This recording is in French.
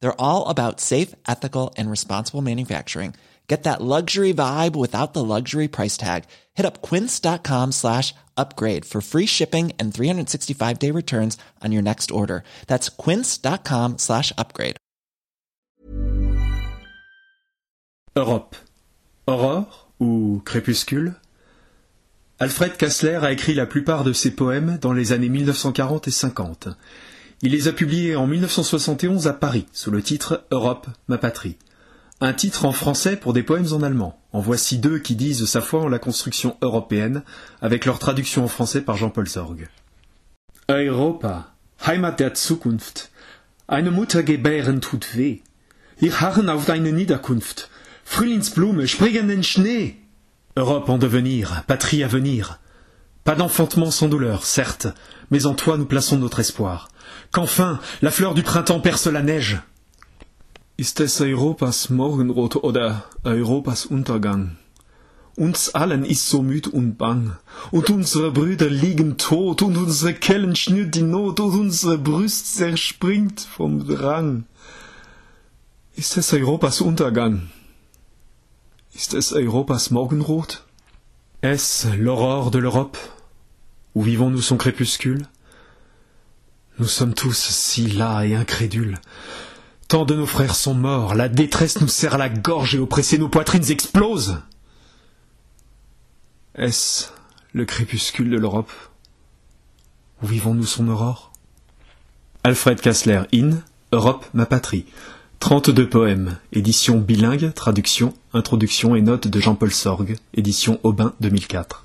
They're all about safe, ethical, and responsible manufacturing. Get that luxury vibe without the luxury price tag. Hit up quince.com slash upgrade for free shipping and 365 day returns on your next order. That's quince.com slash upgrade. Europe. Aurore ou crépuscule Alfred Kassler a écrit la plupart de ses poèmes dans les années 1940 et 50. Il les a publiés en 1971 à Paris sous le titre Europe, ma patrie. Un titre en français pour des poèmes en allemand. En voici deux qui disent sa foi en la construction européenne, avec leur traduction en français par Jean-Paul Sorg. Europa, Heimat der Zukunft. Eine Mutter gebären tut weh. Wir harren auf deine Niederkunft. Frühlingsblume, springenden Schnee. Europe en devenir, patrie à venir. Pas d'enfantement sans douleur, certes, mais en toi nous plaçons notre espoir. Qu'enfin la fleur du printemps perce la neige. Ist es Europas Morgenrot oder Europas Untergang? Uns allen ist so müd und bang, und unsere Brüder liegen tot, und unsere Kellen schnürt die Not, und unsere Brust zerspringt vom Drang. Ist es Europas Untergang? Ist es Europas Morgenrot? Est-ce l'aurore de l'Europe? Où vivons-nous son crépuscule? Nous sommes tous si las et incrédules. Tant de nos frères sont morts, la détresse nous serre la gorge et oppressés nos poitrines explosent. Est-ce le crépuscule de l'Europe? Où vivons-nous son aurore? Alfred Kassler in Europe, ma patrie. 32 poèmes. Édition bilingue, traduction, introduction et notes de Jean-Paul Sorgue. Édition Aubin 2004.